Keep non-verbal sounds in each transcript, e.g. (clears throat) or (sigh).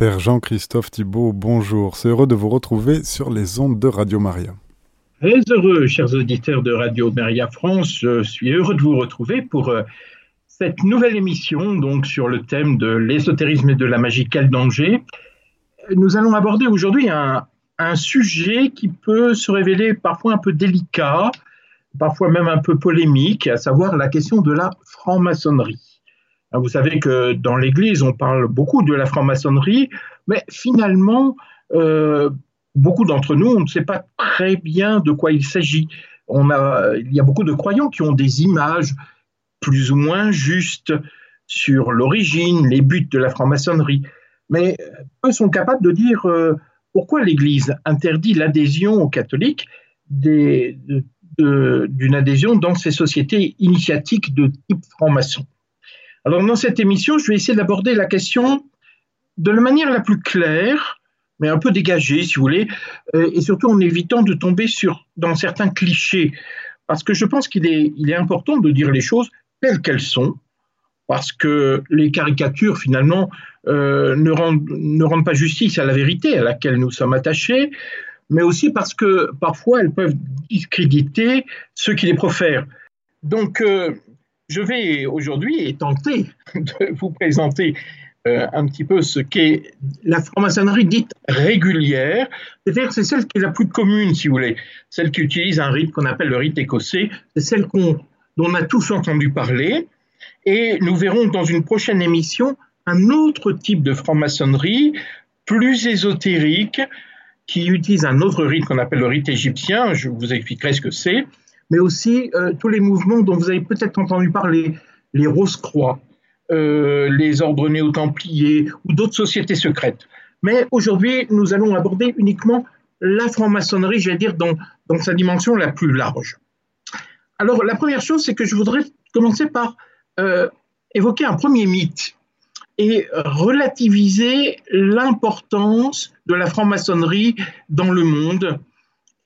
Père Jean-Christophe Thibault, bonjour. C'est heureux de vous retrouver sur les ondes de Radio Maria. Très heureux, chers auditeurs de Radio Maria France. Je suis heureux de vous retrouver pour euh, cette nouvelle émission donc sur le thème de l'ésotérisme et de la magie. Quel Nous allons aborder aujourd'hui un sujet qui peut se révéler parfois un peu délicat, parfois même un peu polémique, à savoir la question de la franc-maçonnerie. Vous savez que dans l'Église, on parle beaucoup de la franc-maçonnerie, mais finalement, euh, beaucoup d'entre nous, on ne sait pas très bien de quoi il s'agit. On a, il y a beaucoup de croyants qui ont des images plus ou moins justes sur l'origine, les buts de la franc-maçonnerie, mais peu sont capables de dire euh, pourquoi l'Église interdit l'adhésion aux catholiques d'une adhésion dans ces sociétés initiatiques de type franc-maçon? Alors dans cette émission, je vais essayer d'aborder la question de la manière la plus claire, mais un peu dégagée, si vous voulez, euh, et surtout en évitant de tomber sur, dans certains clichés, parce que je pense qu'il est, important de dire les choses telles qu'elles sont, parce que les caricatures, finalement, euh, ne, rendent, ne rendent pas justice à la vérité à laquelle nous sommes attachés, mais aussi parce que parfois elles peuvent discréditer ceux qui les profèrent. Donc, euh, je vais aujourd'hui tenter de vous présenter euh, un petit peu ce qu'est la franc-maçonnerie dite régulière, c'est-à-dire c'est celle qui est la plus commune, si vous voulez, celle qui utilise un rite qu'on appelle le rite écossais, c'est celle dont on a tous entendu parler, et nous verrons dans une prochaine émission un autre type de franc-maçonnerie, plus ésotérique, qui utilise un autre rite qu'on appelle le rite égyptien, je vous expliquerai ce que c'est, mais aussi euh, tous les mouvements dont vous avez peut-être entendu parler, les Rose-Croix, euh, les ordres néo-templiers ou d'autres sociétés secrètes. Mais aujourd'hui, nous allons aborder uniquement la franc-maçonnerie, j'allais dire, dans, dans, sa dimension la plus large. Alors, la première chose, c'est que je voudrais commencer par euh, évoquer un premier mythe et relativiser l'importance de la franc-maçonnerie dans le monde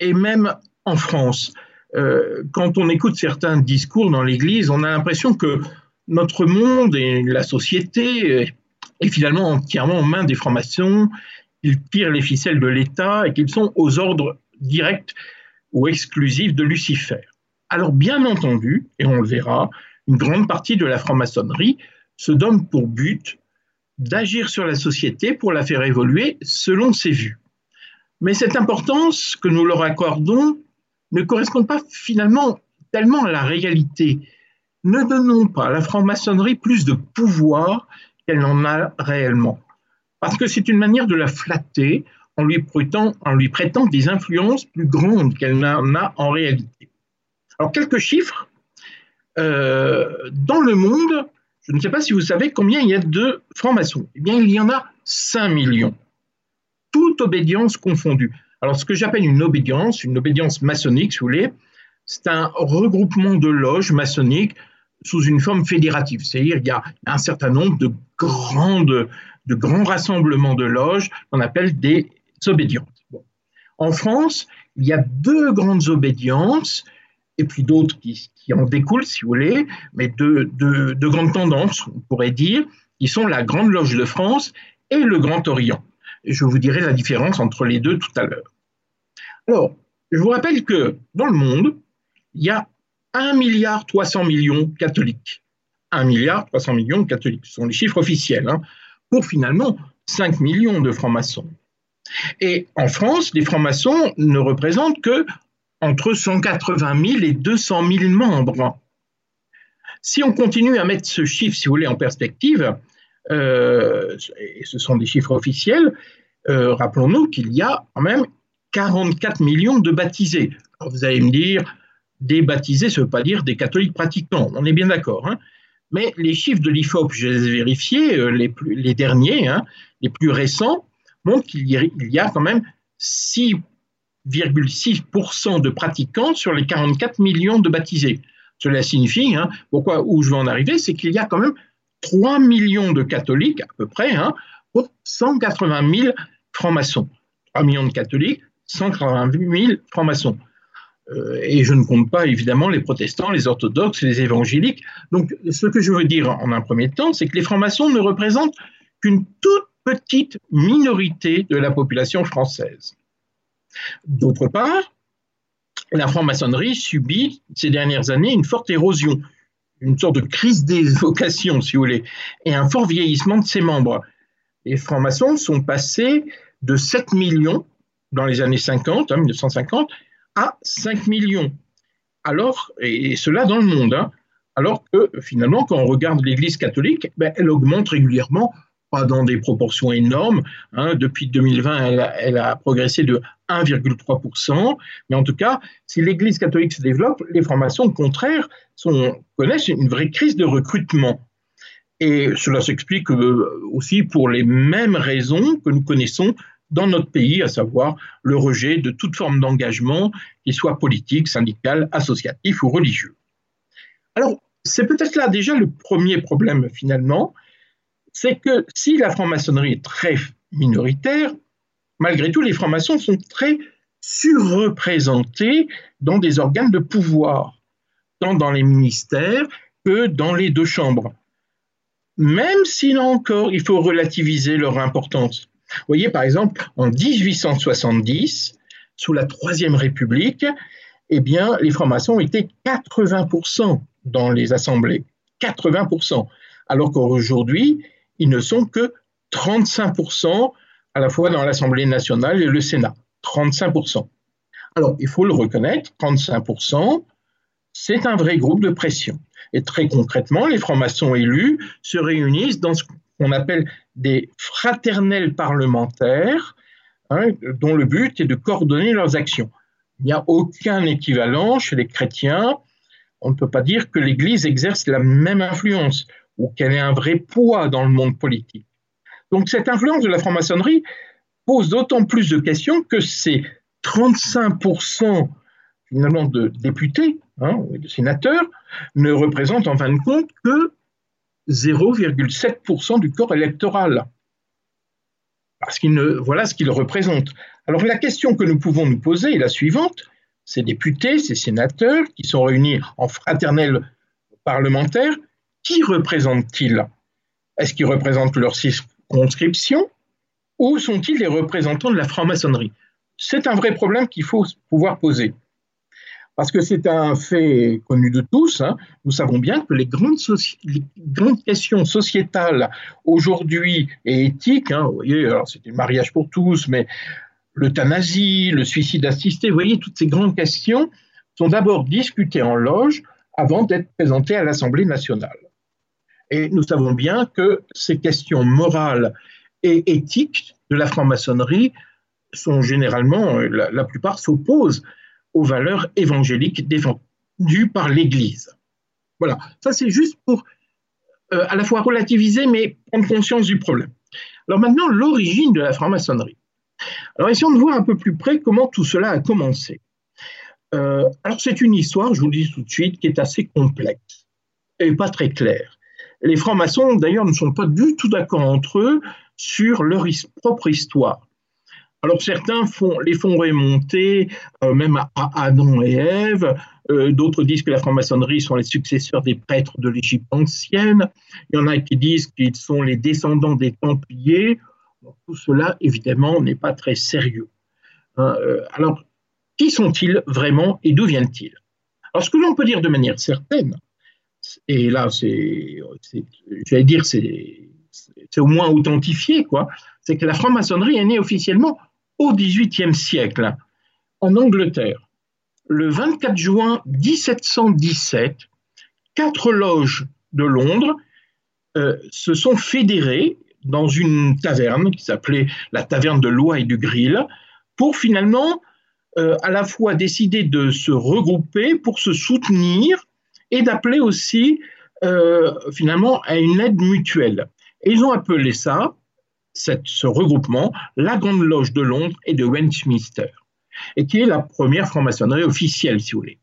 et même en France. Euh, quand on écoute certains discours dans l'Église, on a l'impression que notre monde et la société est finalement entièrement en main des francs-maçons, ils tirent les ficelles de l'État et qu'ils sont aux ordres directs ou exclusifs de Lucifer. Alors bien entendu, et on le verra, une grande partie de la franc-maçonnerie se donne pour but d'agir sur la société pour la faire évoluer selon ses vues. Mais cette importance que nous leur accordons ne correspondent pas finalement tellement à la réalité. Ne donnons pas à la franc-maçonnerie plus de pouvoir qu'elle n'en a réellement. Parce que c'est une manière de la flatter en lui, prêtant, des influences plus grandes qu'elle n'en a en réalité. Alors, quelques chiffres. Euh, dans le monde, je ne sais pas si vous savez combien il y a de francs-maçons. Eh bien, il y en a 5 millions, toute obédience confondue. Alors, ce que j'appelle une obédience, une obédience maçonnique, si vous voulez, c'est un regroupement de loges maçonniques sous une forme fédérative. C'est-à-dire qu'il y a un certain nombre de, grandes, de grands rassemblements de loges qu'on appelle des obédiences. En France, il y a deux grandes obédiences, et puis d'autres qui, en découlent, si vous voulez, mais deux, deux grandes tendances, on pourrait dire, qui sont la Grande Loge de France et le Grand Orient. Et je vous dirai la différence entre les deux tout à l'heure. Alors, je vous rappelle que dans le monde, il y a 1 milliard 300 millions de catholiques. 1 milliard 300 millions de catholiques, ce sont les chiffres officiels, hein, pour finalement 5 millions de francs-maçons. Et en France, les francs-maçons ne représentent que entre 180 000 et 200 000 membres. Si on continue à mettre ce chiffre, si vous voulez, en perspective, euh, et ce sont des chiffres officiels, euh, rappelons-nous qu'il y a quand même 44 millions de baptisés. vous allez me dire, des baptisés, ça ne veut pas dire des catholiques pratiquants, on est bien d'accord. Hein. Mais les chiffres de l'IFOP, je les ai vérifiés, euh, les, plus, les derniers, hein, les plus récents, montrent qu'il y, a quand même 6,6% de pratiquants sur les 44 millions de baptisés. Cela signifie, hein, pourquoi, où je veux en arriver, c'est qu'il y a quand même 3 millions de catholiques, à peu près, pour 180 000 francs-maçons. 3 millions de catholiques, 180 000 francs-maçons. Euh, et je ne compte pas évidemment les protestants, les orthodoxes, les évangéliques. Donc ce que je veux dire en un premier temps, c'est que les francs-maçons ne représentent qu'une toute petite minorité de la population française. D'autre part, la franc-maçonnerie subit ces dernières années une forte érosion, une sorte de crise des (laughs) vocations, si vous voulez, et un fort vieillissement de ses membres. Les francs-maçons sont passés de 7 millions dans les années 50, 1950, hein, à 5 millions. Alors, et cela dans le monde, hein, alors que finalement, quand on regarde l'Église catholique, ben, elle augmente régulièrement, pas dans des proportions énormes. Hein. depuis 2020, elle a, progressé de 1,3%. Mais en tout cas, si l'Église catholique se développe, les francs-maçons, au contraire, connaissent une vraie crise de recrutement. Et cela s'explique euh, aussi pour les mêmes raisons que nous connaissons dans notre pays, à savoir le rejet de toute forme d'engagement, qu'il soit politique, syndical, associatif ou religieux. Alors, c'est peut-être là déjà le premier problème finalement, c'est que si la franc-maçonnerie est très minoritaire, malgré tout, les francs-maçons sont très surreprésentés dans des organes de pouvoir, tant dans les ministères que dans les deux chambres. Même si là encore, il faut relativiser leur importance. Vous voyez, par exemple, en 1870, sous la Troisième République, eh bien, les francs-maçons étaient 80% dans les assemblées. 80%. Alors qu'aujourd'hui, ils ne sont que 35% à la fois dans l'Assemblée nationale et le Sénat. 35%. Alors, il faut le reconnaître, 35%, c'est un vrai groupe de pression. Et très concrètement, les francs-maçons élus se réunissent dans ce qu'on appelle des fraternels parlementaires, hein, dont le but est de coordonner leurs actions. Il n'y a aucun équivalent chez les chrétiens. On ne peut pas dire que l'Église exerce la même influence ou qu'elle ait un vrai poids dans le monde politique. Donc cette influence de la franc-maçonnerie pose d'autant plus de questions que ces 35% finalement de députés, hein, de sénateurs, ne représentent en fin de compte que 0,7% du corps électoral. Parce qu'il ne, voilà ce qu'ils représentent. Alors la question que nous pouvons nous poser est la suivante. Ces députés, ces sénateurs qui sont réunis en fraternel parlementaire, qui représentent-ils? Est-ce qu'ils représentent leur circonscription ou sont-ils les représentants de la franc-maçonnerie? C'est un vrai problème qu'il faut pouvoir poser. Parce que c'est un fait connu de tous. Hein. Nous savons bien que les grandes, questions sociétales aujourd'hui et éthiques, hein, vous voyez, alors c'était le mariage pour tous, mais l'euthanasie, le suicide assisté, vous voyez, toutes ces grandes questions sont d'abord discutées en loge avant d'être présentées à l'Assemblée nationale. Et nous savons bien que ces questions morales et éthiques de la franc-maçonnerie sont généralement, la, la plupart s'opposent aux valeurs évangéliques défendues par l'Église. Voilà, ça c'est juste pour euh, à la fois relativiser mais prendre conscience du problème. Alors maintenant, l'origine de la franc-maçonnerie. Alors essayons de voir un peu plus près comment tout cela a commencé. Euh, alors c'est une histoire, je vous le dis tout de suite, qui est assez complexe et pas très claire. Les francs-maçons, d'ailleurs, ne sont pas du tout d'accord entre eux sur leur propre histoire. Alors certains font, les font remonter euh, même à, Adam et Ève, euh, d'autres disent que la franc-maçonnerie sont les successeurs des prêtres de l'Égypte ancienne, il y en a qui disent qu'ils sont les descendants des Templiers. tout cela, évidemment, n'est pas très sérieux. Hein, euh, alors, qui sont-ils vraiment et d'où viennent-ils? Alors, ce que l'on peut dire de manière certaine, et là, c'est, j'allais dire, c'est, c'est au moins authentifié, quoi, c'est que la franc-maçonnerie est née officiellement au XVIIIe siècle, en Angleterre. Le 24 juin 1717, quatre loges de Londres euh, se sont fédérées dans une taverne qui s'appelait la taverne de l'Oie et du Grill pour finalement euh, à la fois décider de se regrouper pour se soutenir et d'appeler aussi euh, finalement à une aide mutuelle. Et ils ont appelé ça ce regroupement, la Grande Loge de Londres et de Westminster, et qui est la première franc-maçonnerie officielle, si vous voulez.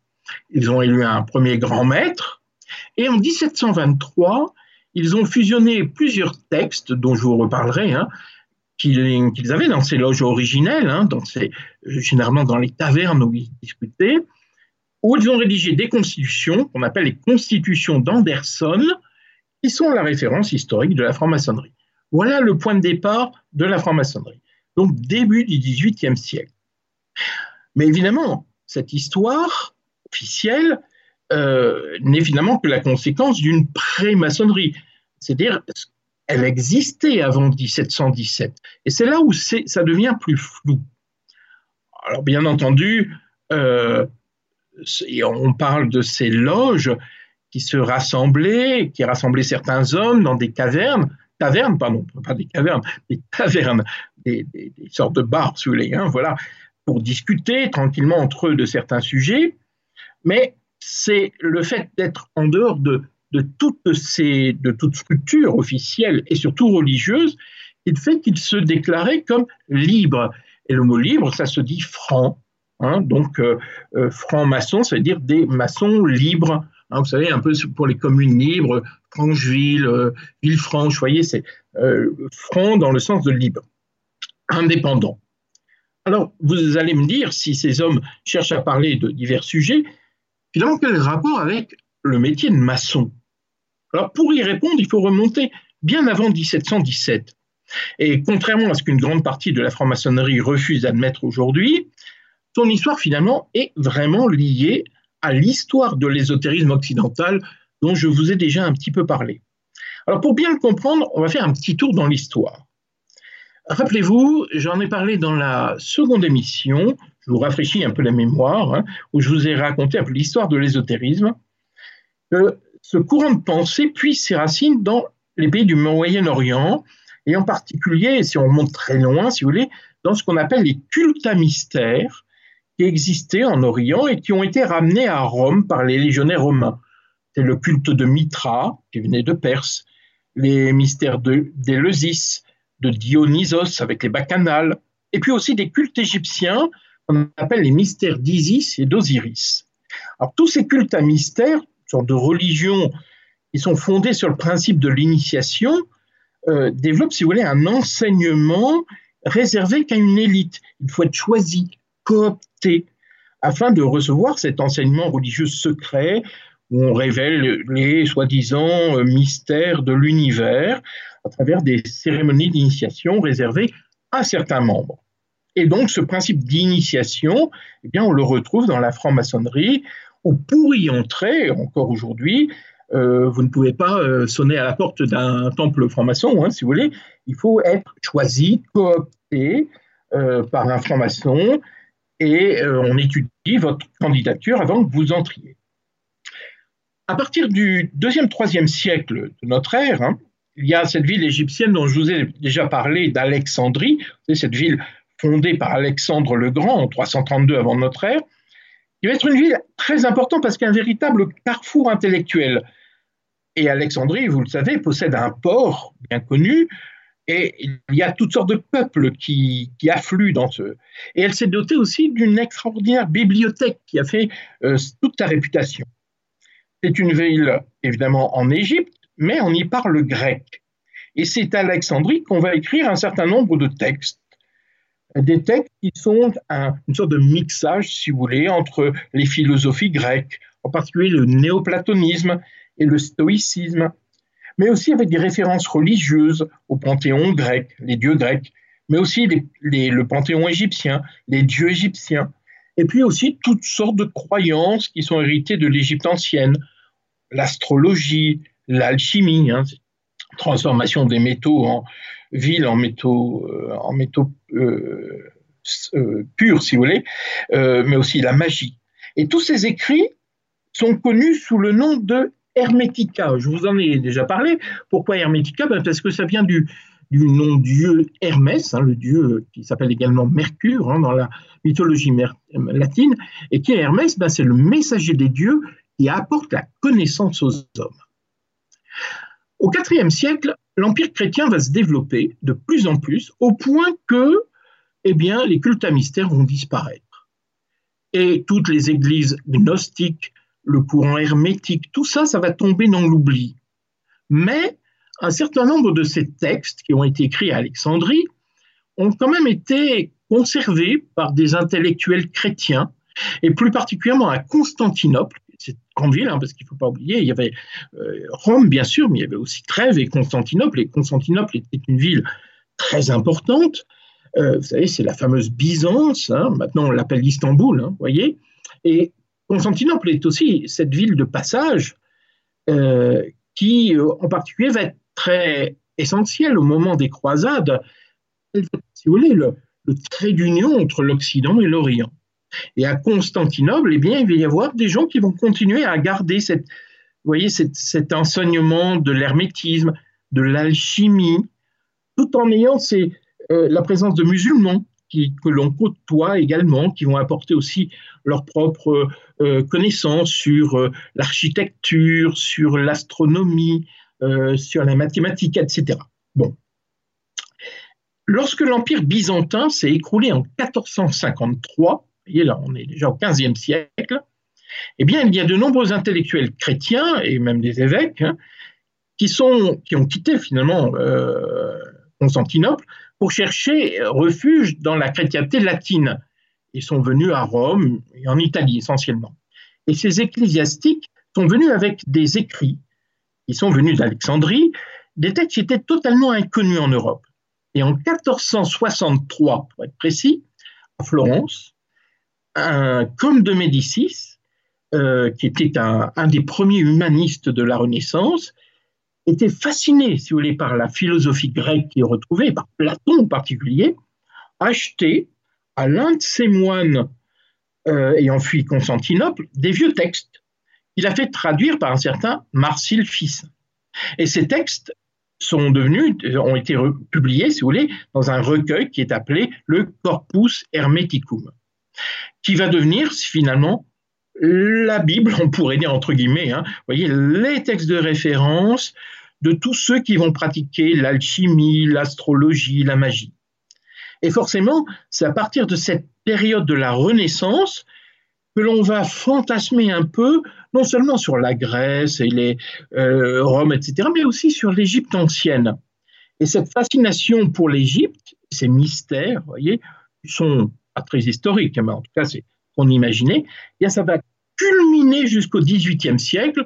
Ils ont élu un premier grand maître, et en 1723, ils ont fusionné plusieurs textes, dont je vous reparlerai, hein, qu'ils avaient dans ces loges originelles, hein, dans ces, généralement dans les tavernes où ils discutaient, où ils ont rédigé des constitutions qu'on appelle les constitutions d'Anderson, qui sont la référence historique de la franc-maçonnerie. Voilà le point de départ de la franc-maçonnerie. Donc début du XVIIIe siècle. Mais évidemment, cette histoire officielle euh, n'est finalement que la conséquence d'une pré-maçonnerie. C'est-à-dire, elle existait avant 1717. Et c'est là où ça devient plus flou. Alors, bien entendu, euh, on parle de ces loges qui se rassemblaient, qui rassemblaient certains hommes dans des cavernes, tavernes, pardon, pas des cavernes, des tavernes, des, sortes de bars, si vous voulez, hein, voilà, pour discuter tranquillement entre eux de certains sujets. Mais c'est le fait d'être en dehors de, de, toutes ces, de toute structure officielle et surtout religieuse qui fait qu'ils se déclaraient comme libres. Et le mot libre, ça se dit franc. Hein, donc, euh, euh, franc-maçon, ça veut dire des maçons libres. Hein, vous savez, un peu pour les communes libres, Francheville, euh, Villefranche, vous voyez, c'est franc dans le sens de libre, indépendant. Alors, vous allez me dire, si ces hommes cherchent à parler de divers sujets, finalement, quel rapport avec le métier de maçon? Alors, pour y répondre, il faut remonter bien avant 1717. Et contrairement à ce qu'une grande partie de la franc-maçonnerie refuse d'admettre aujourd'hui, son histoire finalement est vraiment liée à l'histoire de l'ésotérisme occidental dont je vous ai déjà un petit peu parlé. Alors pour bien le comprendre, on va faire un petit tour dans l'histoire. Rappelez-vous, j'en ai parlé dans la seconde émission, je vous rafraîchis un peu la mémoire, hein, où je vous ai raconté un peu l'histoire de l'ésotérisme. ce courant de pensée puise ses racines dans les pays du Moyen-Orient, et en particulier, si on remonte très loin, si vous voulez, dans ce qu'on appelle les cultes à mystère qui existaient en Orient et qui ont été ramenés à Rome par les légionnaires romains. C'est le culte de Mitra, qui venait de Perse, les mystères d'Éleusis, de, de Dionysos avec les bacchanales, et puis aussi des cultes égyptiens qu'on appelle les mystères d'Isis et d'Osiris. Alors tous ces cultes à mystère, sorte de religions qui sont fondées sur le principe de l'initiation, euh, développent, si vous voulez, un enseignement réservé qu'à une élite. Il faut être choisi, coopté, afin de recevoir cet enseignement religieux secret où on révèle les soi-disant euh, mystères de l'univers à travers des cérémonies d'initiation réservées à certains membres. Et donc, ce principe d'initiation, eh on le retrouve dans la franc-maçonnerie, où pour y entrer, encore aujourd'hui, euh, vous ne pouvez pas euh, sonner à la porte d'un temple franc-maçon, hein, si vous voulez. Il faut être choisi, coopté par un franc-maçon, et on étudie votre candidature avant que vous entriez. À partir du 2e, 3e siècle de notre ère, hein, il y a cette ville égyptienne dont je vous ai déjà parlé, d'Alexandrie, cette ville fondée par Alexandre le Grand en 332 avant notre ère, qui va être une ville très importante parce qu'un véritable carrefour intellectuel. Et Alexandrie, vous le savez, possède un port bien connu, et il y a toutes sortes de peuples qui, affluent dans ce. Et elle s'est dotée aussi d'une extraordinaire bibliothèque qui a fait euh, toute sa réputation. C'est une ville, évidemment, en Égypte, mais on y parle grec. Et c'est à Alexandrie qu'on va écrire un certain nombre de textes des textes qui sont une sorte de mixage, si vous voulez, entre les philosophies grecques, en particulier le néoplatonisme et le stoïcisme, mais aussi avec des références religieuses au panthéon grec, les dieux grecs, mais aussi le panthéon égyptien, les dieux égyptiens, et puis aussi toutes sortes de croyances qui sont héritées de l'Égypte ancienne, l'astrologie, l'alchimie, hein, transformation des métaux en ville en métaux, euh, en métaux euh, euh, purs, si vous voulez, mais aussi la magie. Et tous ces écrits sont connus sous le nom de Hermetica. Je vous en ai déjà parlé. Pourquoi Hermetica ben Parce que ça vient du, du nom dieu Hermès, hein, le dieu qui s'appelle également Mercure hein, dans la mythologie latine, et qui est Hermès, ben c'est le messager des dieux qui apporte la connaissance aux hommes. Au IVe siècle, l'empire chrétien va se développer de plus en plus au point que eh bien, les cultes à mystère vont disparaître. Et toutes les églises gnostiques, le courant hermétique, tout ça, ça va tomber dans l'oubli. Mais un certain nombre de ces textes qui ont été écrits à Alexandrie ont quand même été conservés par des intellectuels chrétiens, et plus particulièrement à Constantinople, c'est grandes villes, hein, parce qu'il ne faut pas oublier, il y avait euh, Rome, bien sûr, mais il y avait aussi Trèves et Constantinople. Et Constantinople était une ville très importante. Euh, vous savez, c'est la fameuse Byzance. Hein. maintenant, on l'appelle Istanbul, vous voyez. Et Constantinople est aussi cette ville de passage qui, en particulier, va être très essentielle au moment des croisades. Si vous voulez, le, trait d'union entre l'Occident et l'Orient. Et à Constantinople, eh bien, il va y avoir des gens qui vont continuer à garder cette, voyez, cet enseignement de l'hermétisme, de l'alchimie, tout en ayant euh, la présence de musulmans que l'on côtoie également, qui vont apporter aussi leurs propres euh, connaissances sur euh, l'architecture, sur l'astronomie, sur la mathématique, etc. Bon, Lorsque l'Empire byzantin s'est écroulé en 1453, vous voyez là, on est déjà au XVe siècle, eh bien, il y a de nombreux intellectuels chrétiens et même des évêques hein, qui, sont, qui ont quitté finalement euh, Constantinople pour chercher refuge dans la chrétienté latine. Ils sont venus à Rome et en Italie essentiellement. Et ces ecclésiastiques sont venus avec des écrits. Ils sont venus d'Alexandrie, des textes qui étaient totalement inconnus en Europe. Et en 1463, pour être précis, à Florence, un comte de Médicis, euh, qui était un, des premiers humanistes de la Renaissance, était fasciné, si vous voulez, par la philosophie grecque qu'il retrouvait, par Platon en particulier, acheté à l'un de ses moines euh, ayant fui Constantinople des vieux textes qu'il a fait traduire par un certain Marcille Fils. Et ces textes sont devenus, ont été publiés, si vous voulez, dans un recueil qui est appelé le Corpus Hermeticum, qui va devenir finalement la Bible, on pourrait dire entre guillemets, hein, voyez, les textes de référence de tous ceux qui vont pratiquer l'alchimie, l'astrologie, la magie. Et forcément, c'est à partir de cette période de la Renaissance que l'on va fantasmer un peu, non seulement sur la Grèce et les euh, etc., mais aussi sur l'Égypte ancienne. Et cette fascination pour l'Égypte, ces mystères, vous voyez, sont pas très historiques, mais en tout cas, c'est qu'on imaginait, eh bien ça va culminer jusqu'au XVIIIe siècle.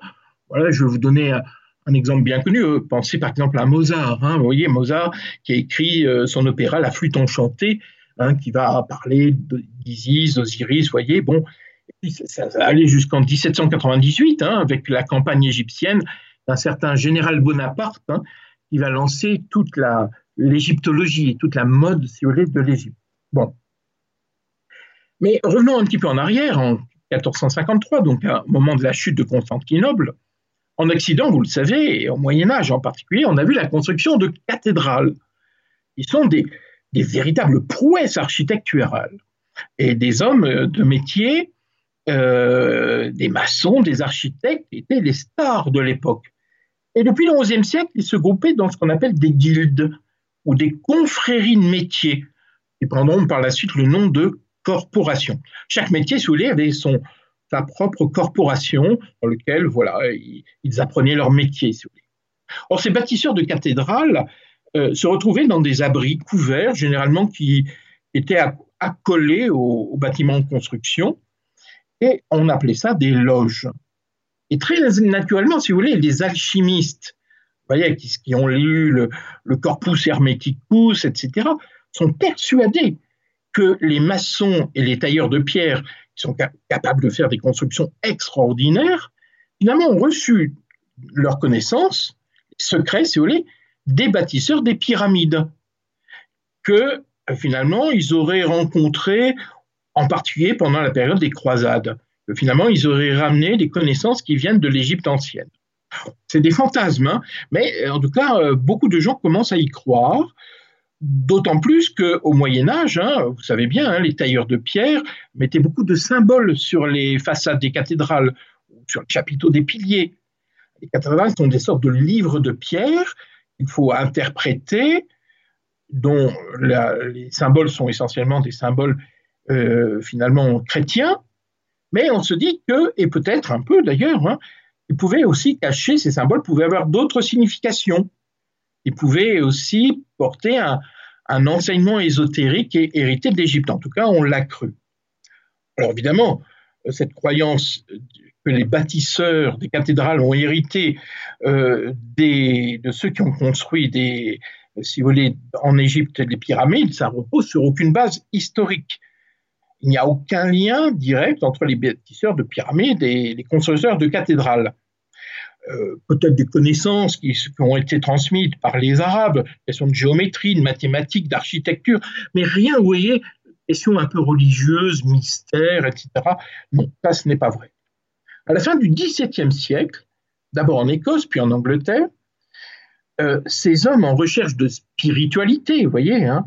Voilà, je vais vous donner un, exemple bien connu. Euh, pensez par exemple à Mozart. Hein, vous voyez, Mozart qui a écrit euh, son opéra La flûte enchantée, hein, qui va parler d'Isis, d'Osiris, voyez, bon, ça, allait jusqu'en 1798, hein, avec la campagne égyptienne d'un certain général Bonaparte, qui va lancer toute l'égyptologie, toute la mode, si vous voulez, de l'Égypte. Bon. Mais revenons un petit peu en arrière, 1453, donc au moment de la chute de Constantinople, en Occident, vous le savez, et au Moyen Âge en particulier, on a vu la construction de cathédrales. Ils sont des, véritables prouesses architecturales. Et des hommes de métier euh, des maçons, des architectes étaient les stars de l'époque. Et depuis le XIe siècle, ils se groupaient dans ce qu'on appelle des guildes ou des confréries de métiers, qui prendront par la suite le nom de corporation. Chaque métier, si vous avait son, sa propre corporation dans laquelle voilà, ils, apprenaient leur métier. Si. Or, ces bâtisseurs de cathédrales euh, se retrouvaient dans des abris couverts, généralement qui étaient accolés aux bâtiments de construction, et on appelait ça des loges. Et très naturellement, si vous voulez, les alchimistes, voyez, qui, ont lu le, Corpus Hermeticus, etc., sont persuadés que les maçons et les tailleurs de pierre, qui sont capables de faire des constructions extraordinaires, finalement ont reçu leur connaissance, secret, si vous voulez, des bâtisseurs des pyramides, que finalement ils auraient rencontré en particulier pendant la période des croisades. Finalement, ils auraient ramené des connaissances qui viennent de l'Égypte ancienne. C'est des fantasmes, hein, mais en tout cas, euh, beaucoup de gens commencent à y croire. D'autant plus qu'au Moyen Âge, hein, vous savez bien, hein, les tailleurs de pierre mettaient beaucoup de symboles sur les façades des cathédrales, sur le chapiteau des piliers. Les cathédrales sont des sortes de livres de pierre qu'il faut interpréter, dont les symboles sont essentiellement des symboles euh, finalement chrétien, mais on se dit que, et peut-être un peu d'ailleurs, hein, il pouvait aussi cacher, ces symboles pouvaient avoir d'autres significations. Ils pouvaient aussi porter un, enseignement ésotérique et hérité de l'Égypte. En tout cas, on l'a cru. Alors évidemment, cette croyance que les bâtisseurs des cathédrales ont hérité euh, de ceux qui ont construit si vous voulez, en Égypte, les pyramides, ça repose sur aucune base historique. Il n'y a aucun lien direct entre les bâtisseurs de pyramides et les constructeurs de cathédrales. Euh, peut-être des connaissances qui, ont été transmises par les Arabes, questions de géométrie, de mathématiques, d'architecture, mais rien, vous voyez, questions un peu religieuses, mystères, etc. Non, ça, ce n'est pas vrai. À la fin du XVIIe siècle, d'abord en Écosse, puis en Angleterre, euh, ces hommes en recherche de spiritualité, vous voyez, hein,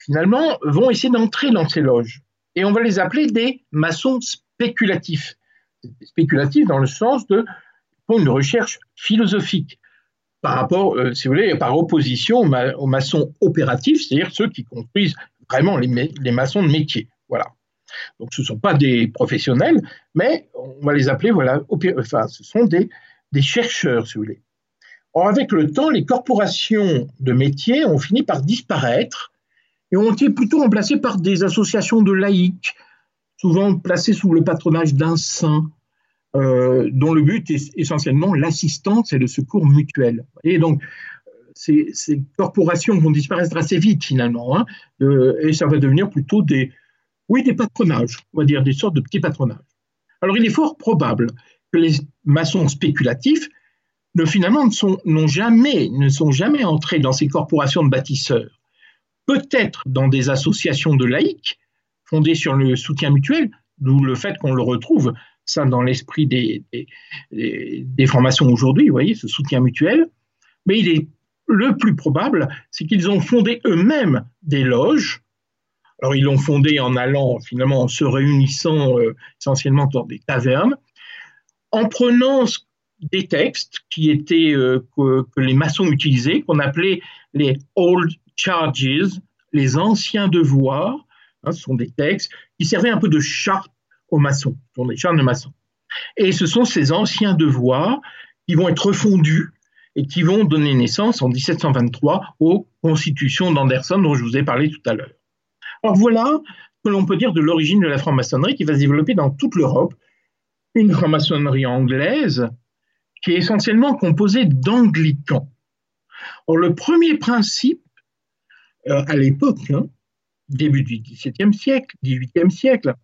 finalement, vont essayer d'entrer dans ces loges. Et on va les appeler des maçons spéculatifs. Spéculatifs dans le sens de pour une recherche philosophique par rapport, euh, si vous voulez, par opposition aux, maçons opératifs, c'est-à-dire ceux qui construisent vraiment les, les, maçons de métier. Voilà. Donc ce ne sont pas des professionnels, mais on va les appeler, voilà, enfin, ce sont des, des chercheurs, si vous voulez. Or, avec le temps, les corporations de métier ont fini par disparaître et ont été plutôt remplacées par des associations de laïcs, souvent placées sous le patronage d'un saint, euh, dont le but est essentiellement l'assistance et le secours mutuel. Et donc, ces, corporations vont disparaître assez vite finalement, hein, et ça va devenir plutôt des, oui, des patronages, on va dire des sortes de petits patronages. Alors, il est fort probable que les maçons spéculatifs ne, finalement, ne sont, jamais, ne sont jamais entrés dans ces corporations de bâtisseurs. Peut-être dans des associations de laïcs fondées sur le soutien mutuel, d'où le fait qu'on le retrouve ça dans l'esprit des, des, formations aujourd'hui, vous voyez, ce soutien mutuel. Mais il est le plus probable, c'est qu'ils ont fondé eux-mêmes des loges. Alors, ils l'ont fondé en allant, finalement, en se réunissant euh, essentiellement dans des tavernes, en prenant des textes qui étaient, euh, que, les maçons utilisaient, qu'on appelait les old charges, les anciens devoirs. Hein, ce sont des textes qui servaient un peu de charte aux maçons, sont des chartes de maçons. Et ce sont ces anciens devoirs qui vont être refondus et qui vont donner naissance en 1723 aux constitutions d'Anderson dont je vous ai parlé tout à l'heure. Alors voilà ce que l'on peut dire de l'origine de la franc-maçonnerie qui va se développer dans toute l'Europe, une franc-maçonnerie anglaise qui est essentiellement composée d'anglicans. Le premier principe, euh, à l'époque, hein, début du XVIIe siècle, XVIIIe siècle,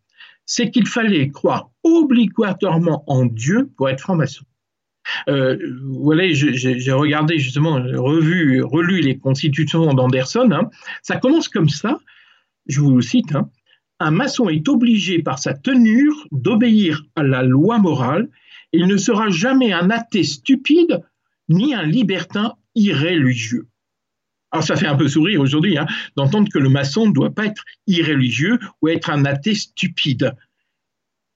c'est qu'il fallait croire obligatoirement en Dieu pour être franc-maçon. Euh, voilà, j'ai regardé justement, revu, relu les constitutions d'Anderson. Hein. Ça commence comme ça, je vous le cite. Hein. Un maçon est obligé par sa tenure d'obéir à la loi morale. Il ne sera jamais un athée stupide ni un libertin irréligieux. Alors ça fait un peu sourire aujourd'hui hein, d'entendre que le maçon ne doit pas être irréligieux ou être un athée stupide.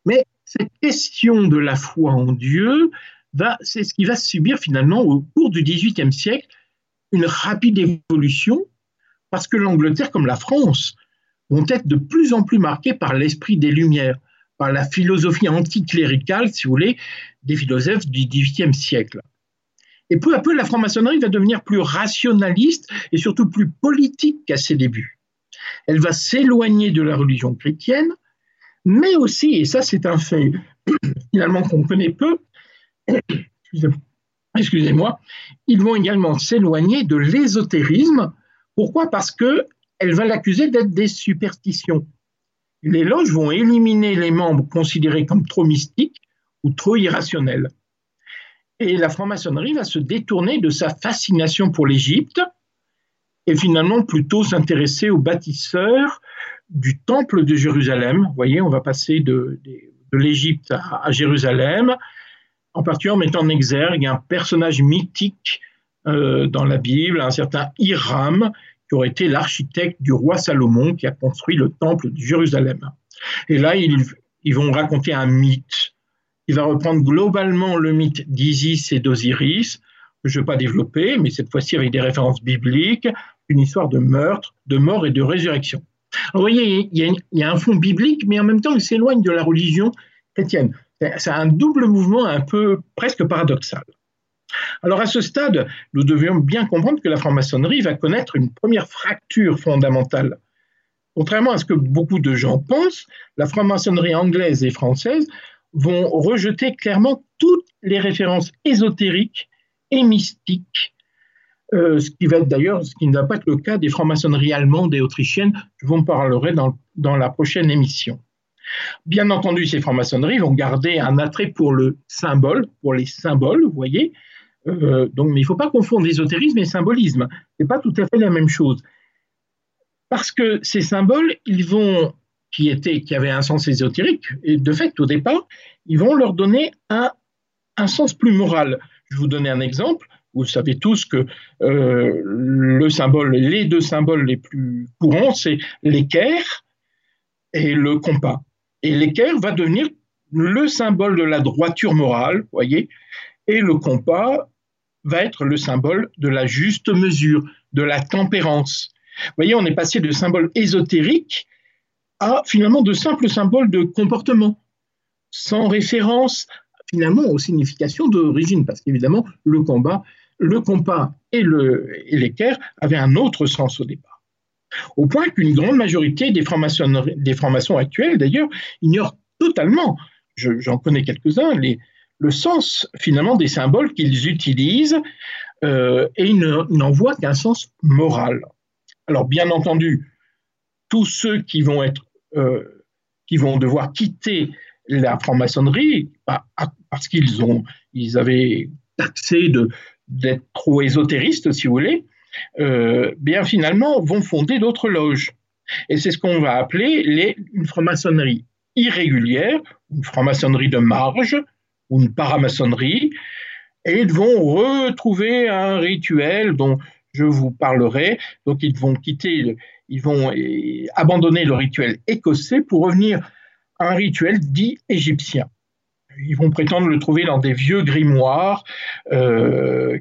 Mais cette question de la foi en Dieu, c'est ce qui va subir finalement au cours du XVIIIe siècle une rapide évolution, parce que l'Angleterre comme la France vont être de plus en plus marquées par l'esprit des Lumières, par la philosophie anticléricale, si vous voulez, des philosophes du XVIIIe siècle. Et peu à peu, la franc-maçonnerie va devenir plus rationaliste et surtout plus politique qu'à ses débuts. Elle va s'éloigner de la religion chrétienne, mais aussi, et ça c'est un fait (clears throat) finalement qu'on connaît peu, (clears throat) excusez-moi, ils vont également s'éloigner de l'ésotérisme. Pourquoi? Parce qu'elle va l'accuser d'être des superstitions. Les loges vont éliminer les membres considérés comme trop mystiques ou trop irrationnels. Et la franc-maçonnerie va se détourner de sa fascination pour l'Égypte et finalement plutôt s'intéresser aux bâtisseurs du temple de Jérusalem. Vous voyez, on va passer de, l'Égypte à, Jérusalem, en particulier en mettant en exergue un personnage mythique euh, dans la Bible, un certain Hiram, qui aurait été l'architecte du roi Salomon qui a construit le temple de Jérusalem. Et là, ils vont raconter un mythe il va reprendre globalement le mythe d'Isis et d'Osiris, je ne vais pas développer, mais cette fois-ci avec des références bibliques, une histoire de meurtre, de mort et de résurrection. vous voyez, il y, a, un fond biblique, mais en même temps, il s'éloigne de la religion chrétienne. C'est un double mouvement un peu presque paradoxal. Alors à ce stade, nous devions bien comprendre que la franc-maçonnerie va connaître une première fracture fondamentale. Contrairement à ce que beaucoup de gens pensent, la franc-maçonnerie anglaise et française vont rejeter clairement toutes les références ésotériques et mystiques, euh, ce qui va être d'ailleurs, ce qui ne va pas être le cas des francs-maçonneries allemandes et autrichiennes, je vous en parlerai dans, dans la prochaine émission. Bien entendu, ces francs-maçonneries vont garder un attrait pour le symbole, pour les symboles, vous voyez. Euh, donc, mais il ne faut pas confondre l'ésotérisme et symbolisme. Ce n'est pas tout à fait la même chose. Parce que ces symboles, ils vont, qui, étaient, qui avaient un sens ésotérique, et de fait, au départ, ils vont leur donner un, un sens plus moral. Je vais vous donner un exemple. Vous savez tous que euh, le symbole, les deux symboles les plus courants, c'est l'équerre et le compas. Et l'équerre va devenir le symbole de la droiture morale, voyez, et le compas va être le symbole de la juste mesure, de la tempérance. Vous voyez, on est passé de symboles ésotériques à finalement de simples symboles de comportement, sans référence finalement aux significations d'origine, parce qu'évidemment, le combat, le compas et l'équerre avaient un autre sens au départ. Au point qu'une grande majorité des francs-maçons actuels, d'ailleurs, ignorent totalement, j'en connais quelques-uns, le sens finalement des symboles qu'ils utilisent euh, et ils n'en voient qu'un sens moral. Alors bien entendu, tous ceux qui vont être, euh, qui vont devoir quitter la franc-maçonnerie bah, parce qu'ils ont, ils avaient taxé d'être trop ésotéristes, si vous voulez, euh, bien finalement vont fonder d'autres loges. Et c'est ce qu'on va appeler une franc-maçonnerie irrégulière, une franc-maçonnerie de marge ou une paramaçonnerie, et ils vont retrouver un rituel dont je vous parlerai. Donc ils vont quitter, ils vont abandonner le rituel écossais pour revenir à un rituel dit égyptien. Ils vont prétendre le trouver dans des vieux grimoires euh,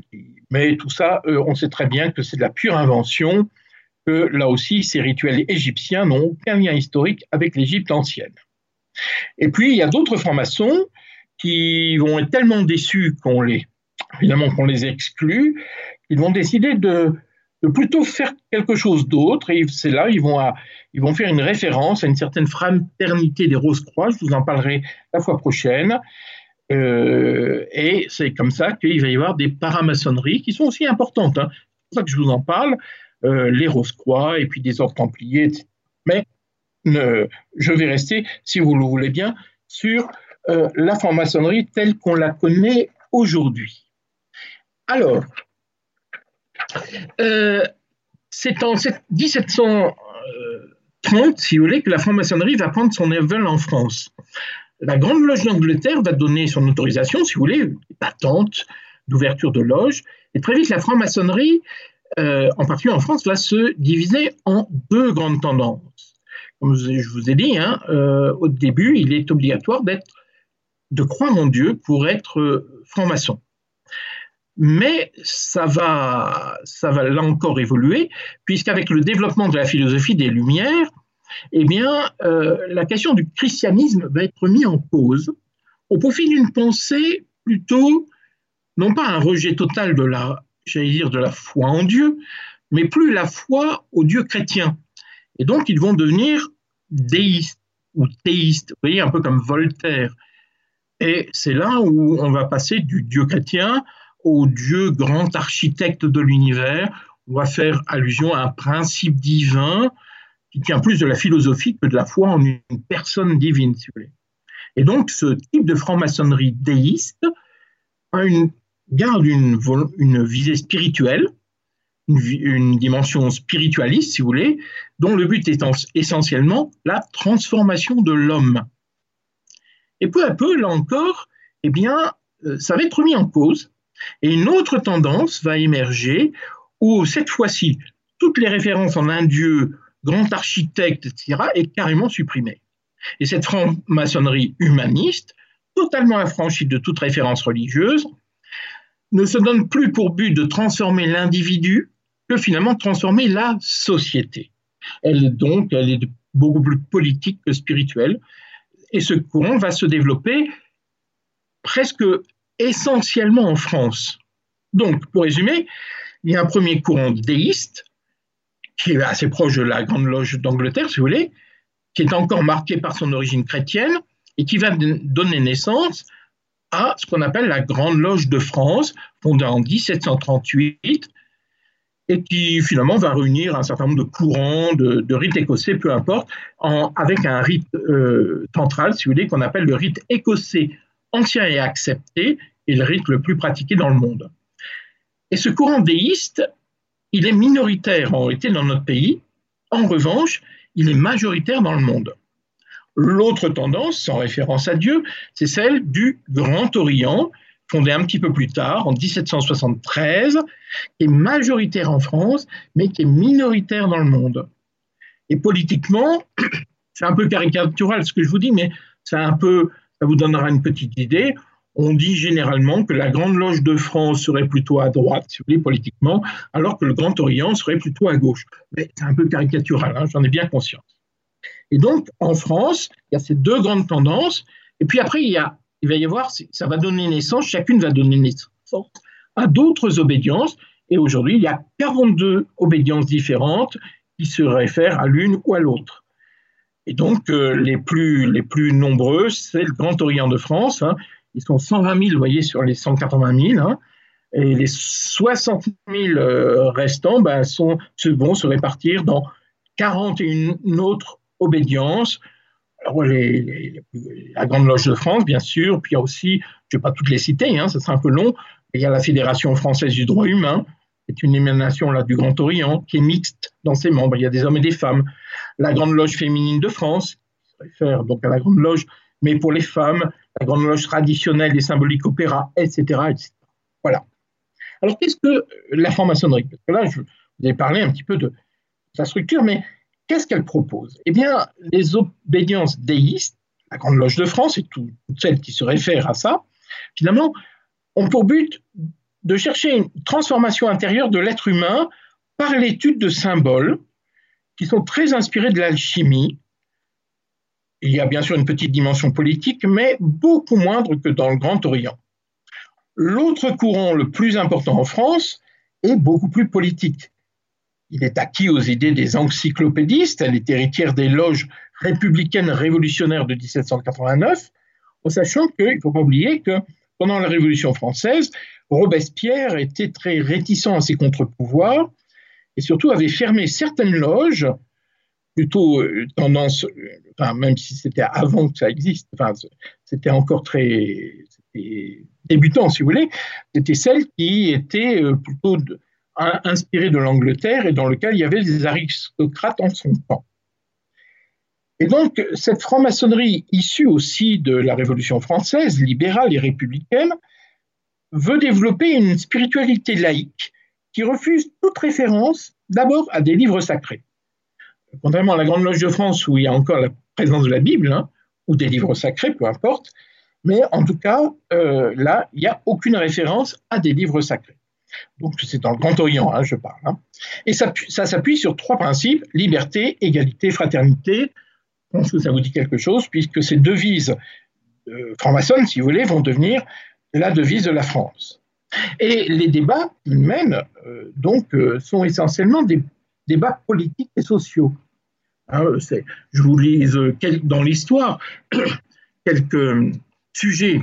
mais tout ça, euh, on sait très bien que c'est de la pure invention, que là aussi, ces rituels égyptiens n'ont aucun lien historique avec l'Égypte ancienne. Et puis, il y a d'autres francs-maçons qui vont être tellement déçus qu'on les, évidemment qu'on les exclut, qu'ils vont décider de, plutôt faire quelque chose d'autre. Et c'est là, ils vont, ils vont faire une référence à une certaine fraternité des Rose-Croix, je vous en parlerai la fois prochaine. Euh, et c'est comme ça qu'il va y avoir des paramaçonneries qui sont aussi importantes. Hein. C'est pour ça que je vous en parle, euh, les Rose-Croix et puis des ordres templiers. Mais je vais rester, si vous le voulez bien, sur euh, la franc-maçonnerie telle qu'on la connaît aujourd'hui. Alors, c'est en 1730, si vous voulez, que la franc-maçonnerie va prendre son envol en France la Grande Loge d'Angleterre va donner son autorisation, si vous voulez, patente d'ouverture de loge. Et très vite, la franc-maçonnerie, euh, en particulier en France, va se diviser en deux grandes tendances. Comme je vous ai dit, hein, euh, au début, il est obligatoire d'être, de croire en Dieu pour être euh, franc-maçon. Mais ça va, ça va là encore évoluer, puisqu'avec le développement de la philosophie des Lumières, eh bien, euh, la question du christianisme va être mise en cause au profit d'une pensée plutôt, non pas un rejet total de la, j'allais dire, de la foi en Dieu, mais plus la foi au Dieu chrétien. Et donc, ils vont devenir déistes ou théistes, vous voyez, un peu comme Voltaire. Et c'est là où on va passer du Dieu chrétien au Dieu grand architecte de l'univers. On va faire allusion à un principe divin qui tient plus de la philosophie que de la foi en une personne divine, si vous voulez. Et donc, ce type de franc-maçonnerie déiste garde une, visée spirituelle, une, dimension spiritualiste, si vous voulez, dont le but est essentiellement la transformation de l'homme. Et peu à peu, là encore, eh bien, euh, ça va être mis en cause, et une autre tendance va émerger où, cette fois-ci, toutes les références en un Dieu grand architecte, etc., est carrément supprimé. Et cette franc-maçonnerie humaniste, totalement affranchie de toute référence religieuse, ne se donne plus pour but de transformer l'individu que finalement de transformer la société. Elle est donc, elle est beaucoup plus politique que spirituelle. Et ce courant va se développer presque essentiellement en France. Donc, pour résumer, il y a un premier courant déiste qui est assez proche de la Grande Loge d'Angleterre, si vous voulez, qui est encore marqué par son origine chrétienne, et qui va donner naissance à ce qu'on appelle la Grande Loge de France, fondée en 1738, et qui finalement va réunir un certain nombre de courants, de, rites écossais, peu importe, avec un rite euh, central, si vous voulez, qu'on appelle le rite écossais ancien et accepté, et le rite le plus pratiqué dans le monde. Et ce courant déiste, il est minoritaire en réalité dans notre pays. En revanche, il est majoritaire dans le monde. L'autre tendance, sans référence à Dieu, c'est celle du Grand Orient, fondé un petit peu plus tard, en 1773, qui est majoritaire en France, mais qui est minoritaire dans le monde. Et politiquement, (clears throat) c'est un peu caricatural ce que je vous dis, mais c'est un peu, ça vous donnera une petite idée. On dit généralement que la Grande Loge de France serait plutôt à droite, si vous voulez, politiquement, alors que le Grand Orient serait plutôt à gauche. Mais c'est un peu caricatural, hein, j'en ai bien conscience. Et donc, en France, il y a ces deux grandes tendances. Et puis après, il, y a, il va y avoir, ça va donner naissance, chacune va donner naissance à d'autres obédiences. Et aujourd'hui, il y a 42 obédiences différentes qui se réfèrent à l'une ou à l'autre. Et donc, euh, les, plus, les plus nombreuses, c'est le Grand Orient de France. Hein. Ils sont 120 000, vous voyez, sur les 180 000. Hein. Et les 60 000 euh, restants ben, sont, vont se répartir dans 41 autres obédience. Alors, la Grande Loge de France, bien sûr, puis il y a aussi, je ne vais pas toutes les citer, hein, ça sera un peu long, il y a la Fédération française du droit humain, qui est une émanation là, du Grand Orient, qui est mixte dans ses membres. Il y a des hommes et des femmes. La Grande Loge féminine de France, qui se réfère donc à la Grande Loge, mais pour les femmes, la Grande Loge traditionnelle des symboliques opéra, etc., etc. Voilà. Alors, qu'est-ce que la franc-maçonnerie? Parce que là, je vous ai parlé un petit peu de sa structure, mais Qu'est-ce qu'elle propose? Eh bien, les obédiences déistes, la Grande Loge de France et toutes celles qui se réfèrent à ça, finalement, ont pour but de chercher une transformation intérieure de l'être humain par l'étude de symboles qui sont très inspirés de l'alchimie. Il y a bien sûr une petite dimension politique, mais beaucoup moindre que dans le Grand Orient. L'autre courant le plus important en France est beaucoup plus politique il est acquis aux idées des encyclopédistes, elle est héritière des loges républicaines révolutionnaires de 1789, en sachant qu'il ne faut pas oublier que pendant la Révolution française, Robespierre était très réticent à ses contre-pouvoirs et surtout avait fermé certaines loges, plutôt euh, tendance, même si c'était avant que ça existe, enfin, c'était encore très débutant si vous voulez, c'était celles qui étaient euh, plutôt de, inspiré de l'Angleterre et dans lequel il y avait des aristocrates en son temps. Et donc, cette franc-maçonnerie issue aussi de la Révolution française, libérale et républicaine, veut développer une spiritualité laïque qui refuse toute référence d'abord à des livres sacrés. Contrairement à la Grande Loge de France où il y a encore la présence de la Bible, hein, ou des livres sacrés, peu importe, mais en tout cas, euh, là, il n'y a aucune référence à des livres sacrés. Donc c'est dans le Grand Orient, hein, je parle. Hein. Et ça, s'appuie sur trois principes, liberté, égalité, fraternité. Je pense que ça vous dit quelque chose, puisque ces devises euh, franc-maçonnes, si vous voulez, vont devenir la devise de la France. Et les débats qu'ils mènent, euh, donc, euh, sont essentiellement des débats politiques et sociaux. Hein, je vous lise dans l'histoire (clears throat) quelques sujets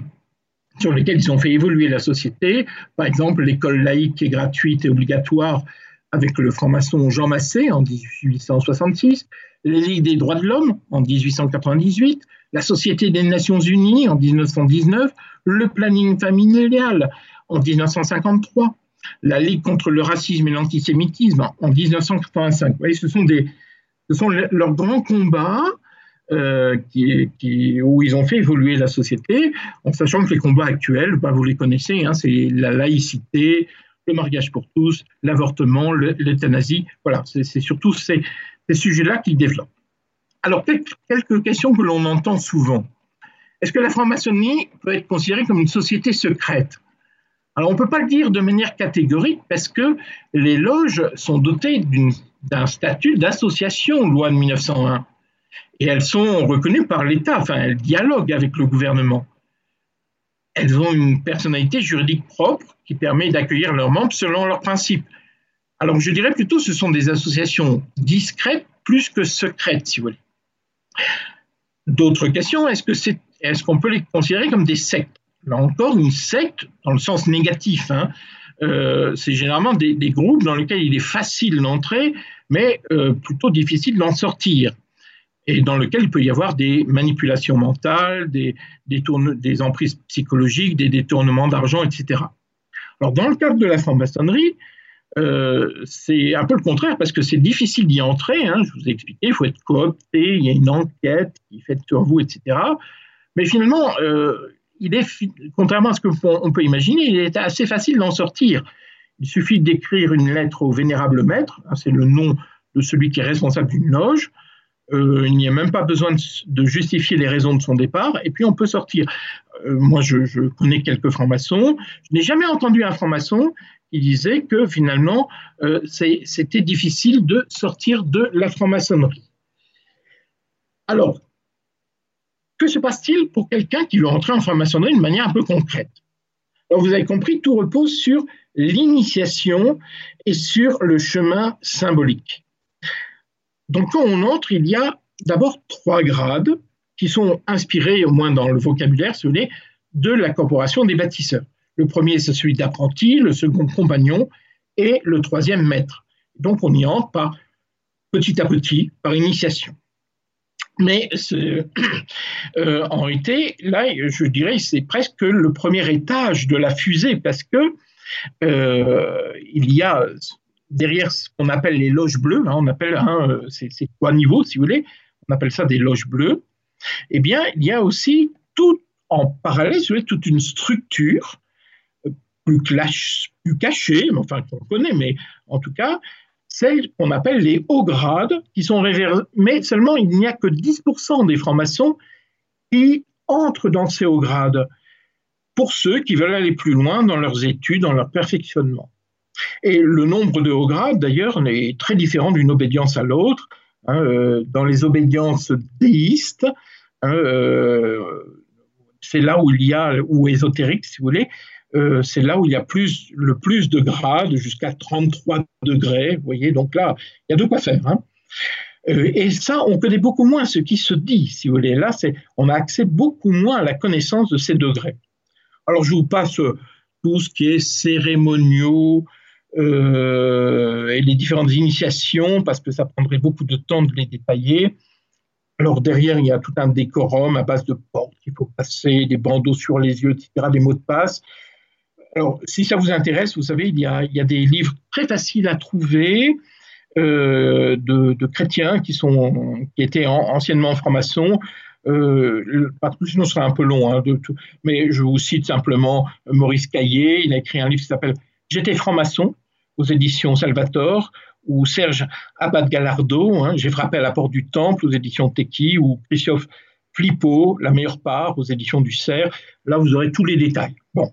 sur lesquels ils ont fait évoluer la société. Par exemple, l'école laïque est gratuite et obligatoire avec le franc-maçon Jean Massé en 1866, les Ligues des droits de l'homme en 1898, la Société des Nations Unies en 1919, le planning familial en 1953, la Ligue contre le racisme et l'antisémitisme en 1985. Vous voyez, ce sont, leurs grands combats euh, qui, où ils ont fait évoluer la société, en sachant que les combats actuels, bah, vous les connaissez, hein, c'est la laïcité, le mariage pour tous, l'avortement, l'euthanasie. Voilà, c'est surtout ces, ces sujets-là qu'ils développent. Alors, quelques questions que l'on entend souvent. Est-ce que la franc-maçonnerie peut être considérée comme une société secrète? Alors, on ne peut pas le dire de manière catégorique parce que les loges sont dotées d'un statut d'association, loi de 1901 et elles sont reconnues par l'État, enfin elles dialoguent avec le gouvernement. Elles ont une personnalité juridique propre qui permet d'accueillir leurs membres selon leurs principes. Alors je dirais plutôt que ce sont des associations discrètes plus que secrètes, si vous voulez. D'autres questions, est-ce qu'on peut les considérer comme des sectes? Là encore, une secte, dans le sens négatif, hein, euh, c'est généralement des, groupes dans lesquels il est facile d'entrer, mais euh, plutôt difficile d'en sortir, et dans lesquels il peut y avoir des manipulations mentales, des, emprises psychologiques, des détournements d'argent, etc. Alors, dans le cadre de la franc-maçonnerie, euh, c'est un peu le contraire parce que c'est difficile d'y entrer. Hein, je vous ai expliqué, il faut être coopté, il y a une enquête qui est faite sur vous, etc. Mais finalement, contrairement à ce qu'on peut imaginer, il est assez facile d'en sortir. Il suffit d'écrire une lettre au vénérable maître, hein, c'est le nom de celui qui est responsable d'une loge. Euh, il n'y a même pas besoin de, justifier les raisons de son départ, et puis on peut sortir. moi, je, je, connais quelques francs-maçons. Je n'ai jamais entendu un franc-maçon qui disait que finalement, euh, c'était difficile de sortir de la franc-maçonnerie. Alors, que se passe-t-il pour quelqu'un qui veut entrer en franc-maçonnerie de manière un peu concrète? Alors, vous avez compris, tout repose sur l'initiation et sur le chemin symbolique. Donc, quand on entre, il y a d'abord trois grades qui sont inspirés, au moins dans le vocabulaire, si de la corporation des bâtisseurs. Le premier, c'est celui d'apprenti, le second, compagnon, et le troisième, maître. Donc, on y entre par petit à petit, par initiation. Mais (clears throat) euh, en réalité, là, je dirais, c'est presque le premier étage de la fusée, parce que euh, il y a derrière ce qu'on appelle les loges bleues, hein, on appelle hein, trois niveaux, si vous voulez, on appelle ça des loges bleues. Eh bien, il y a aussi tout en parallèle, toute une structure plus, plus cachées, mais enfin qu'on connaît, mais en tout cas, celles qu'on appelle les hauts grades, qui sont mais seulement il n'y a que 10% des francs-maçons qui entrent dans ces hauts grades, pour ceux qui veulent aller plus loin dans leurs études, dans leur perfectionnement. Et le nombre de hauts grades, d'ailleurs, est très différent d'une obédience à l'autre. Hein, euh, dans les obédiences déistes, hein, euh, c'est là où il y a, ou ésotérique, si vous voulez, euh, c'est là où il y a plus, le plus de grades, jusqu'à 33 degrés. Vous voyez, donc là, il y a de quoi faire. Hein. Euh, et ça, on connaît beaucoup moins ce qui se dit, si vous voulez. Là, on a accès beaucoup moins à la connaissance de ces degrés. Alors, je vous passe tout ce qui est cérémoniaux euh, et les différentes initiations, parce que ça prendrait beaucoup de temps de les détailler. Alors derrière, il y a tout un décorum à base de portes qu'il faut passer, des bandeaux sur les yeux, etc., des mots de passe. Alors, si ça vous intéresse, vous savez, il y a, des livres très faciles à trouver euh, de, chrétiens qui, sont, qui étaient anciennement francs-maçons. Euh, sinon ce sera un peu long, hein, mais je vous cite simplement Maurice Caillé. Il a écrit un livre qui s'appelle J'étais franc-maçon aux éditions Salvator, ou Serge Abad Gallardo, hein, J'ai frappé à la porte du temple aux éditions Teki, ou Christophe Flippo, La meilleure part aux éditions du Cerf. Là, vous aurez tous les détails. Bon.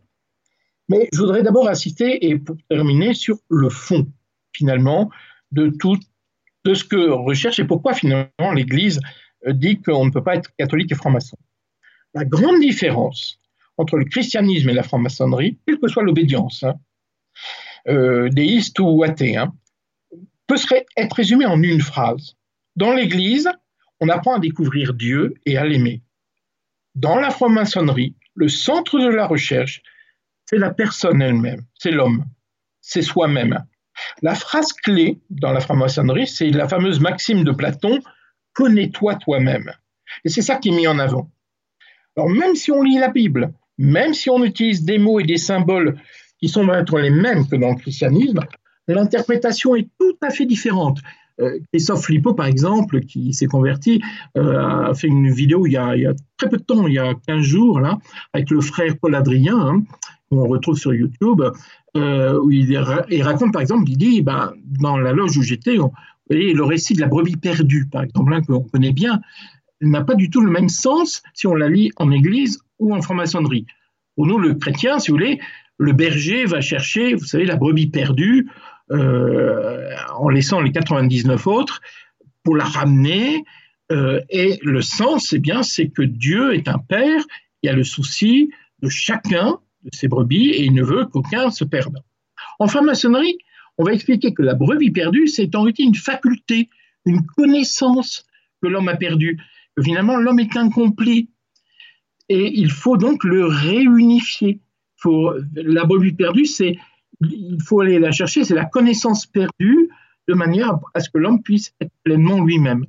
Mais je voudrais d'abord insister, et pour terminer, sur le fond, finalement, de tout de ce que recherche et pourquoi, finalement, l'Église euh, dit qu'on ne peut pas être catholique et franc-maçon. La grande différence entre le christianisme et la franc-maçonnerie, quelle que soit l'obédience, hein, euh, déiste ou athée, hein, peut être résumée en une phrase. Dans l'Église, on apprend à découvrir Dieu et à l'aimer. Dans la franc-maçonnerie, le centre de la recherche, c'est la personne elle-même, c'est l'homme, c'est soi-même. La phrase clé dans la franc-maçonnerie, c'est la fameuse maxime de Platon, connais-toi toi-même. Et c'est ça qui est mis en avant. Alors même si on lit la Bible, même si on utilise des mots et des symboles qui sont les mêmes que dans le christianisme, l'interprétation est tout à fait différente. Euh, Christophe Flippo, par exemple, qui s'est converti, euh, a fait une vidéo il y, a, très peu de temps, il y a 15 jours, là, avec le frère Paul Adrien, hein, qu'on retrouve sur YouTube, euh, où il, raconte, par exemple, il dit, ben, dans la loge où j'étais, le récit de la brebis perdue, par exemple, hein, qu'on connaît bien, n'a pas du tout le même sens si on la lit en église ou en franc-maçonnerie. Pour nous, le chrétien, si vous voulez, le berger va chercher, vous savez, la brebis perdue, euh, en laissant les 99 autres pour la ramener. Euh, et le sens, eh bien, c'est que Dieu est un père qui a le souci de chacun de ses brebis et il ne veut qu'aucun se perde. En franc-maçonnerie, on va expliquer que la brebis perdue, c'est en réalité une faculté, une connaissance que l'homme a perdue. finalement l'homme est incomplet. Et il faut donc le réunifier. Faut, la brebis perdue, c'est il faut aller la chercher, c'est la connaissance perdue de manière à ce que l'homme puisse être pleinement lui-même.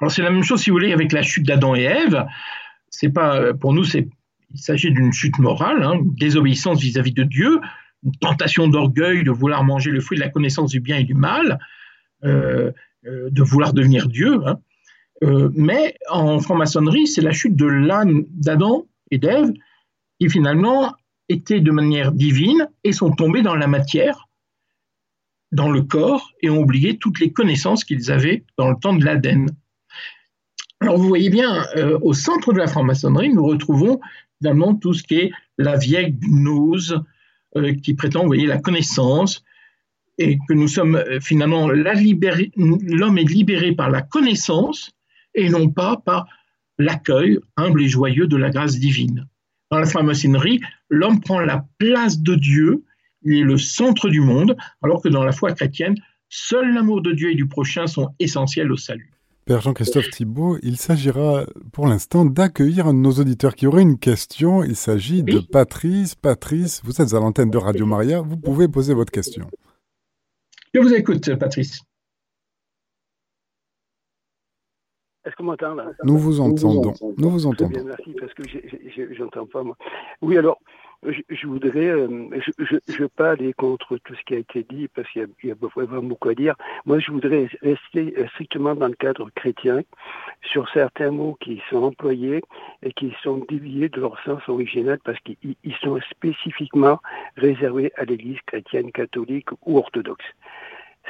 Alors c'est la même chose si vous voulez avec la chute d'Adam et Ève. C'est pas pour nous, c'est il s'agit d'une chute morale, hein, une désobéissance vis-à-vis de Dieu, une tentation d'orgueil de vouloir manger le fruit de la connaissance du bien et du mal, euh, euh, de vouloir devenir Dieu. Hein. Euh, mais en franc-maçonnerie, c'est la chute de l'âme d'Adam et d'Ève qui finalement étaient de manière divine et sont tombés dans la matière, dans le corps, et ont oublié toutes les connaissances qu'ils avaient dans le temps de l'Aden. Alors vous voyez bien, au centre de la franc-maçonnerie, nous retrouvons finalement tout ce qui est la vieille gnose euh, qui prétend, voyez, la connaissance, et que nous sommes euh, finalement, l'homme est libéré par la connaissance et non pas par l'accueil humble et joyeux de la grâce divine. Dans la franc-maçonnerie, l'homme prend la place de Dieu, il est le centre du monde, alors que dans la foi chrétienne, seul l'amour de Dieu et du prochain sont essentiels au salut. Père Jean-Christophe Thibault, il s'agira pour l'instant d'accueillir un de nos auditeurs qui aurait une question. Il s'agit de Patrice. Patrice, vous êtes à l'antenne de Radio Maria, vous pouvez poser votre question. Je vous écoute, Patrice. Est-ce qu'on m'entend Nous vous entendons. Nous vous entendons. Bien, merci, parce que j'entends pas moi. Oui, alors, je, voudrais, euh, je ne veux pas aller contre tout ce qui a été dit parce qu'il y, a vraiment beaucoup à dire. Moi, je voudrais rester euh, strictement dans le cadre chrétien sur certains mots qui sont employés et qui sont déviés de leur sens original parce qu'ils sont spécifiquement réservés à l'Église chrétienne, catholique ou orthodoxe.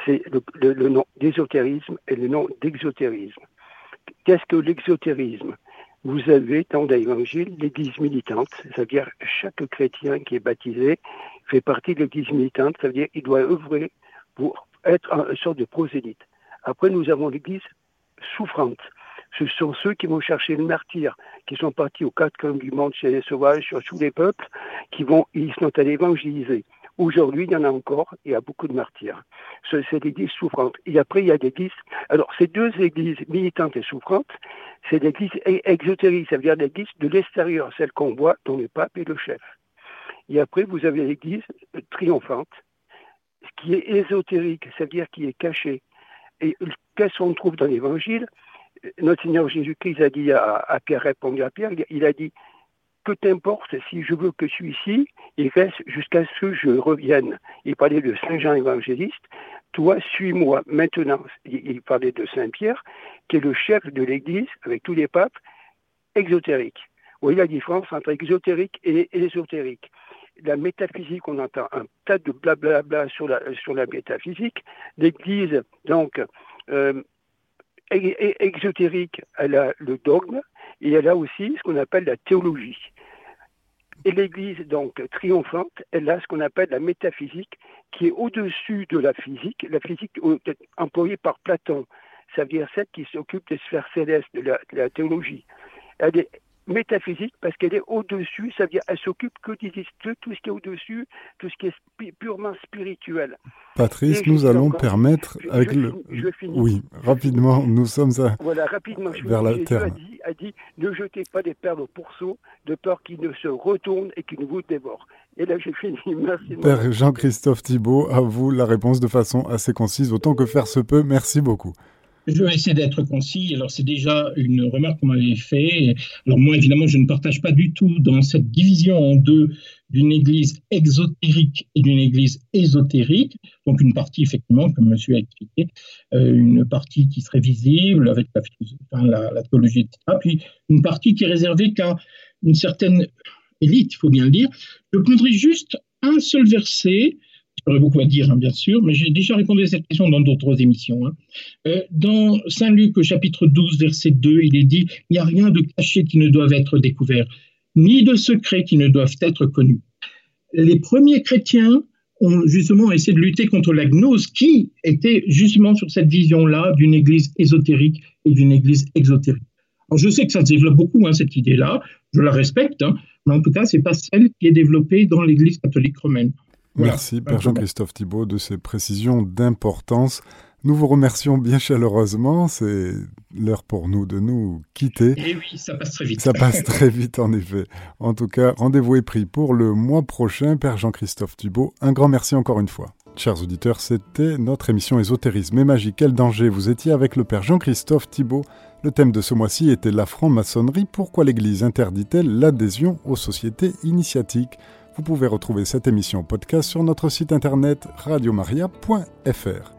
C'est le, le nom d'ésotérisme et le nom d'exotérisme. Qu'est-ce que l'exotérisme vous avez dans l'évangile l'église militante, c'est-à-dire chaque chrétien qui est baptisé fait partie de l'église militante, ça veut dire qu'il doit œuvrer pour être une sorte de prosélyte. Après, nous avons l'église souffrante. Ce sont ceux qui vont chercher le martyr, qui sont partis aux quatre coins du monde chez les sauvages, sur tous les peuples, qui vont, ils sont allés évangéliser. Aujourd'hui, il y en a encore, il y a beaucoup de martyrs. C'est l'église souffrante. Et après, il y a l'église. Alors, ces deux églises militantes et souffrantes, c'est l'église exotérique, ça veut dire l'église de l'extérieur, celle qu'on voit dont le pape est le chef. Et après, vous avez l'église triomphante, qui est ésotérique, c'est-à-dire qui est cachée. Et qu'est-ce qu'on trouve dans l'évangile? Notre Seigneur Jésus-Christ a dit à, Pierre, répondu à Pierre, il a dit que t'importe si je veux que je il reste jusqu'à ce que je revienne. Il parlait de Saint Jean évangéliste, toi suis-moi maintenant. Il parlait de Saint Pierre, qui est le chef de l'Église, avec tous les papes, exotérique. Vous voyez la différence entre exotérique et ésotérique. La métaphysique, on entend un tas de blablabla sur la, sur la métaphysique. L'Église, donc, euh, exotérique, elle a le dogme et elle a aussi ce qu'on appelle la théologie. Et l'Église, donc, triomphante, elle a ce qu'on appelle la métaphysique, qui est au-dessus de la physique, la physique employée par Platon. Ça veut dire celle qui s'occupe des sphères célestes, de la, théologie. Métaphysique parce qu'elle est au-dessus, ça veut dire elle s'occupe que de tout ce qui est au-dessus, tout ce qui est purement spirituel. Patrice, nous allons permettre avec le. oui, rapidement, nous sommes à. Voilà, rapidement. vers la terre. A dit, ne jetez pas des perles au pourceau de peur qu'ils ne se retournent et qu'ils ne vous dévorent. Et là, j'ai fini. (laughs) Merci. Père Jean-Christophe Thibault, à vous la réponse de façon assez concise, autant que faire se peut. Merci beaucoup. Je vais essayer d'être concis. Alors, c'est déjà une remarque qu'on m'avait fait. Alors, moi, évidemment, je ne partage pas du tout dans cette division en deux d'une église exotérique et d'une église ésotérique. Donc, une partie, effectivement, comme monsieur a expliqué, euh, une partie qui serait visible avec la, théologie, etc. Puis, une partie qui est réservée qu'à une certaine élite, il faut bien le dire. Je prendrai juste un seul verset J'aurais beaucoup à dire, hein, bien sûr, mais j'ai déjà répondu à cette question dans d'autres émissions. Hein. Euh, dans Saint Luc, chapitre 12, verset 2, il est dit Il n'y a rien de caché qui ne doive être découvert, ni de secret qui ne doivent être connus. Les premiers chrétiens ont justement essayé de lutter contre la gnose qui était justement sur cette vision-là d'une église ésotérique et d'une église exotérique. Alors je sais que ça se développe beaucoup, hein, cette idée-là, je la respecte, mais en tout cas, ce n'est pas celle qui est développée dans l'église catholique romaine. Merci, Père Jean-Christophe Thibault, de ces précisions d'importance. Nous vous remercions bien chaleureusement. C'est l'heure pour nous de nous quitter. Et eh oui, ça passe très vite. Ça passe (laughs) très vite, en effet. En tout cas, rendez-vous est pris pour le mois prochain. Père Jean-Christophe Thibault, un grand merci encore une fois. Chers auditeurs, c'était notre émission Ésotérisme et magie. Quel danger Vous étiez avec le Père Jean-Christophe Thibault? Le thème de ce mois-ci était la franc-maçonnerie. Pourquoi l'Église interdit-elle l'adhésion aux sociétés initiatiques? Vous pouvez retrouver cette émission podcast sur notre site internet radiomaria.fr.